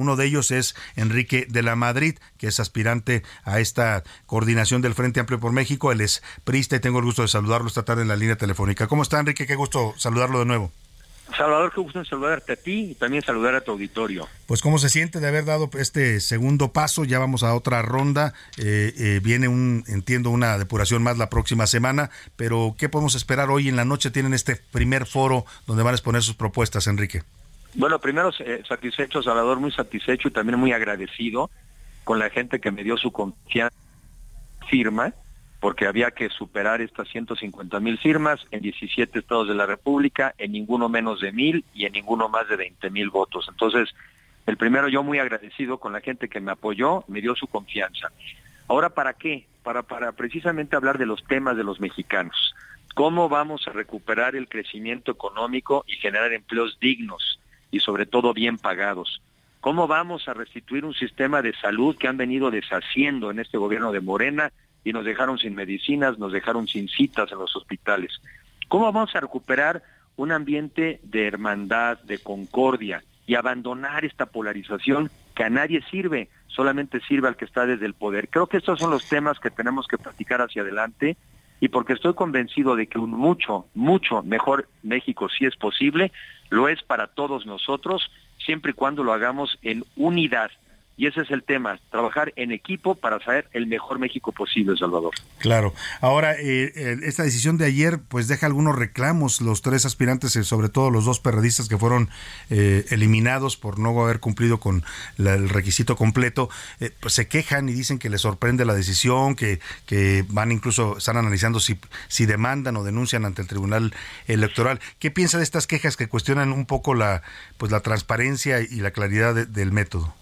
Uno de ellos es Enrique de la Madrid, que es aspirante a esta coordinación del Frente Amplio por México. Él es prista y tengo el gusto de saludarlo esta tarde en la línea telefónica. ¿Cómo está, Enrique? Qué gusto saludarlo de nuevo. Salvador, qué gusto saludarte a ti y también saludar a tu auditorio. Pues cómo se siente de haber dado este segundo paso, ya vamos a otra ronda, eh, eh, viene un, entiendo, una depuración más la próxima semana, pero ¿qué podemos esperar hoy en la noche? Tienen este primer foro donde van a exponer sus propuestas, Enrique. Bueno, primero eh, satisfecho, Salvador, muy satisfecho y también muy agradecido con la gente que me dio su confianza firma, porque había que superar estas 150 mil firmas en 17 estados de la República, en ninguno menos de mil y en ninguno más de 20 mil votos. Entonces, el primero yo muy agradecido con la gente que me apoyó, me dio su confianza. Ahora, ¿para qué? Para, para precisamente hablar de los temas de los mexicanos. ¿Cómo vamos a recuperar el crecimiento económico y generar empleos dignos? Y sobre todo bien pagados. ¿Cómo vamos a restituir un sistema de salud que han venido deshaciendo en este gobierno de Morena y nos dejaron sin medicinas, nos dejaron sin citas en los hospitales? ¿Cómo vamos a recuperar un ambiente de hermandad, de concordia y abandonar esta polarización que a nadie sirve, solamente sirve al que está desde el poder? Creo que estos son los temas que tenemos que platicar hacia adelante y porque estoy convencido de que un mucho, mucho mejor México sí es posible, lo es para todos nosotros, siempre y cuando lo hagamos en unidad, y ese es el tema, trabajar en equipo para saber el mejor México posible, Salvador. Claro. Ahora, eh, eh, esta decisión de ayer pues deja algunos reclamos, los tres aspirantes, eh, sobre todo los dos perredistas que fueron eliminados por no haber cumplido con el requisito completo, pues se quejan y dicen que les sorprende la decisión, que, que van incluso, están analizando si, si demandan o denuncian ante el Tribunal Electoral. ¿Qué piensa de estas quejas que cuestionan un poco la, pues, la transparencia y la claridad del método?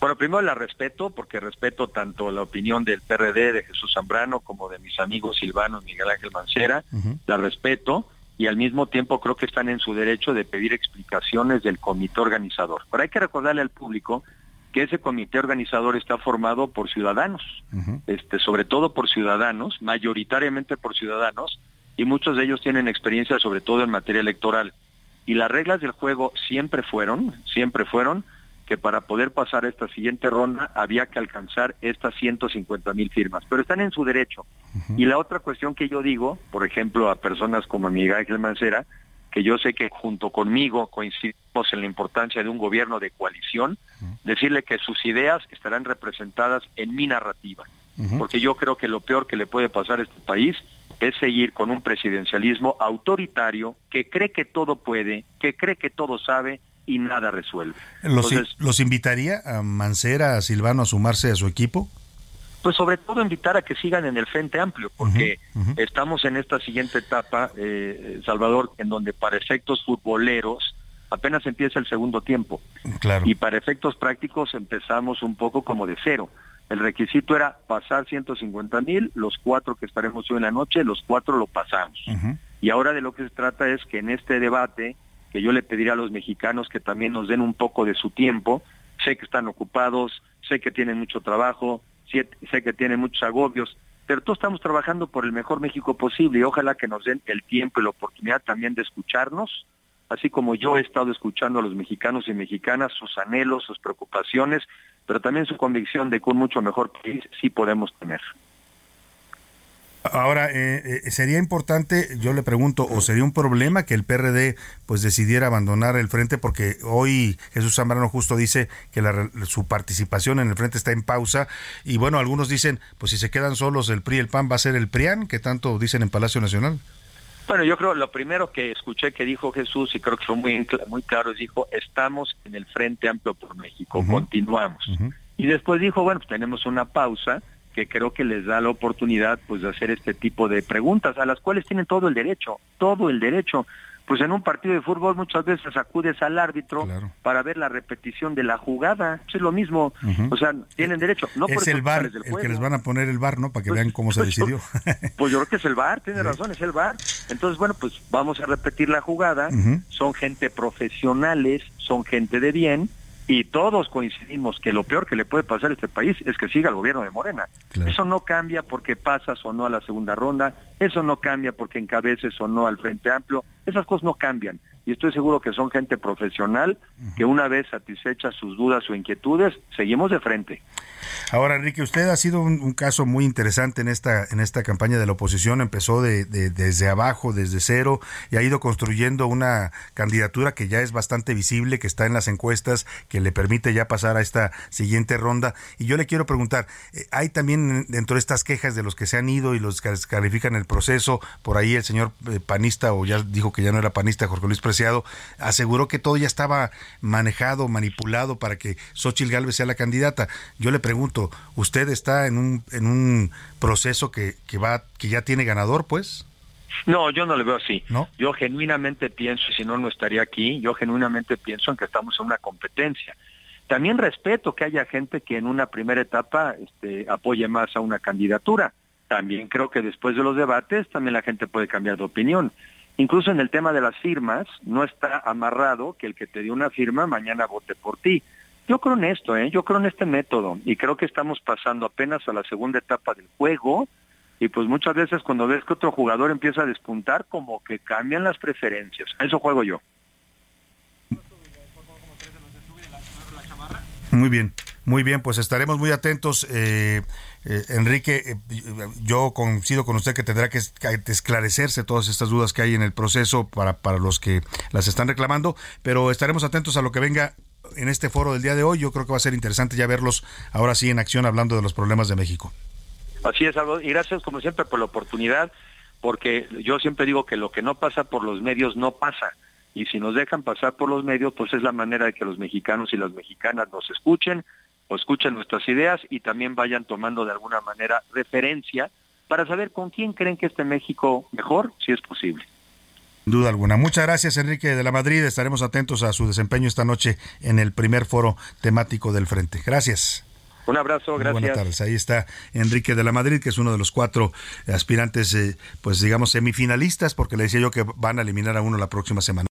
Bueno, primero la respeto, porque respeto tanto la opinión del PRD, de Jesús Zambrano, como de mis amigos Silvano y Miguel Ángel Mancera. La respeto y al mismo tiempo creo que están en su derecho de pedir explicaciones del comité organizador. Pero hay que recordarle al público que ese comité organizador está formado por ciudadanos, este, sobre todo por ciudadanos, mayoritariamente por ciudadanos, y muchos de ellos tienen experiencia sobre todo en materia electoral. Y las reglas del juego siempre fueron, siempre fueron, que para poder pasar esta siguiente ronda había que alcanzar estas 150 mil firmas, pero están en su derecho. Y la otra cuestión que yo digo, por ejemplo, a personas como Miguel Ángel Mancera, que yo sé que junto conmigo coincidimos en la importancia de un gobierno de coalición, decirle que sus ideas estarán representadas en mi narrativa, porque yo creo que lo peor que le puede pasar a este país es seguir con un presidencialismo autoritario que cree que todo puede, que cree que todo sabe y nada resuelve. ¿Los, ¿Los invitaría a Mancera, a Silvano a sumarse a su equipo? Pues sobre todo invitar a que sigan en el Frente Amplio, porque estamos en esta siguiente etapa, eh, Salvador, en donde para efectos futboleros apenas empieza el segundo tiempo. Claro. Y para efectos prácticos empezamos un poco como de cero. El requisito era pasar 150 mil, los cuatro que estaremos hoy en la noche, los cuatro lo pasamos. Y ahora de lo que se trata es que en este debate yo le pediría a los mexicanos que también nos den un poco de su tiempo. Sé que están ocupados, sé que tienen mucho trabajo, sé que tienen muchos agobios, pero todos estamos trabajando por el mejor México posible y ojalá que nos den el tiempo y la oportunidad también de escucharnos, así como yo he estado escuchando a los mexicanos y mexicanas, sus anhelos, sus preocupaciones, pero también su convicción de que un mucho mejor país sí podemos tener. Ahora, eh, eh, sería importante, yo le pregunto, o sería un problema que el PRD pues decidiera abandonar el frente, porque hoy Jesús Zambrano justo dice que su participación en el frente está en pausa, y bueno, algunos dicen, pues si se quedan solos el PRI y el PAN va a ser el PRIAN, que tanto dicen en Palacio Nacional. Bueno, yo creo lo primero que escuché que dijo Jesús, y creo que fue muy, muy claro, dijo, estamos en el Frente Amplio por México, continuamos. Y después dijo, bueno, pues tenemos una pausa, que creo que les da la oportunidad pues de hacer este tipo de preguntas a las cuales tienen todo el derecho, todo el derecho, pues en un partido de fútbol muchas veces acudes al árbitro para ver la repetición de la jugada. Es lo mismo. O sea, tienen derecho. No es el bar el que les van a poner el bar, ¿no? Para que pues, vean cómo se pues, decidió. Pues yo creo que es el bar, tiene razón, es el bar. Entonces, bueno, pues vamos a repetir la jugada. Son gente profesionales, son gente de bien y todos coincidimos que lo peor que le puede pasar a este país es que siga el gobierno de Morena. Eso no cambia porque pasas o no a la segunda ronda, eso no cambia porque encabeces o no al Frente Amplio, esas cosas no cambian y estoy seguro que son gente profesional que una vez satisfechas sus dudas o inquietudes, seguimos de frente. Ahora, Enrique, usted ha sido un, caso muy interesante en esta, en esta campaña de la oposición. Empezó de, desde abajo, desde cero, y ha ido construyendo una candidatura que ya es bastante visible, que está en las encuestas, que le permite ya pasar a esta siguiente ronda. Y yo le quiero preguntar, eh, hay también dentro de estas quejas de los que se han ido y los que califican el proceso, por ahí el señor eh, panista, o ya dijo que ya no era panista, Jorge Luis aseguró que todo ya estaba manejado, manipulado para que Xochitl Gálvez sea la candidata. Yo le pregunto, ¿usted está en un, en un proceso que, que, va, que ya tiene ganador, pues? No, yo no le veo así. ¿No? Yo genuinamente pienso, y si no, no estaría aquí, yo genuinamente pienso en que estamos en una competencia. También respeto que haya gente que en una primera etapa este, apoye más a una candidatura. También creo que después de los debates también la gente puede cambiar de opinión. Incluso en el tema de las firmas, no está amarrado que el que te dio una firma mañana vote por ti. Yo creo en esto, ¿eh? yo creo en este método y creo que estamos pasando apenas a la segunda etapa del juego y pues muchas veces cuando ves que otro jugador empieza a despuntar, como que cambian las preferencias. Eso juego yo. Muy bien, muy bien, pues estaremos muy atentos. Eh, eh, Enrique, eh, yo coincido con usted que tendrá que esclarecerse todas estas dudas que hay en el proceso para, para los que las están reclamando, pero estaremos atentos a lo que venga en este foro del día de hoy. Yo creo que va a ser interesante ya verlos ahora sí en acción hablando de los problemas de México. Así es, y gracias como siempre por la oportunidad, porque yo siempre digo que lo que no pasa por los medios no pasa y si nos dejan pasar por los medios, pues es la manera de que los mexicanos y las mexicanas nos escuchen o escuchen nuestras ideas y también vayan tomando de alguna manera referencia para saber con quién creen que esté México mejor, si es posible. Duda alguna. Muchas gracias, Enrique de la Madrid. Estaremos atentos a su desempeño esta noche en el primer foro temático del Frente. Gracias. Un abrazo, gracias. buenas tardes. Ahí está Enrique de la Madrid, que es uno de los cuatro aspirantes, eh, pues digamos, semifinalistas, porque le decía yo que van a eliminar a uno la próxima semana.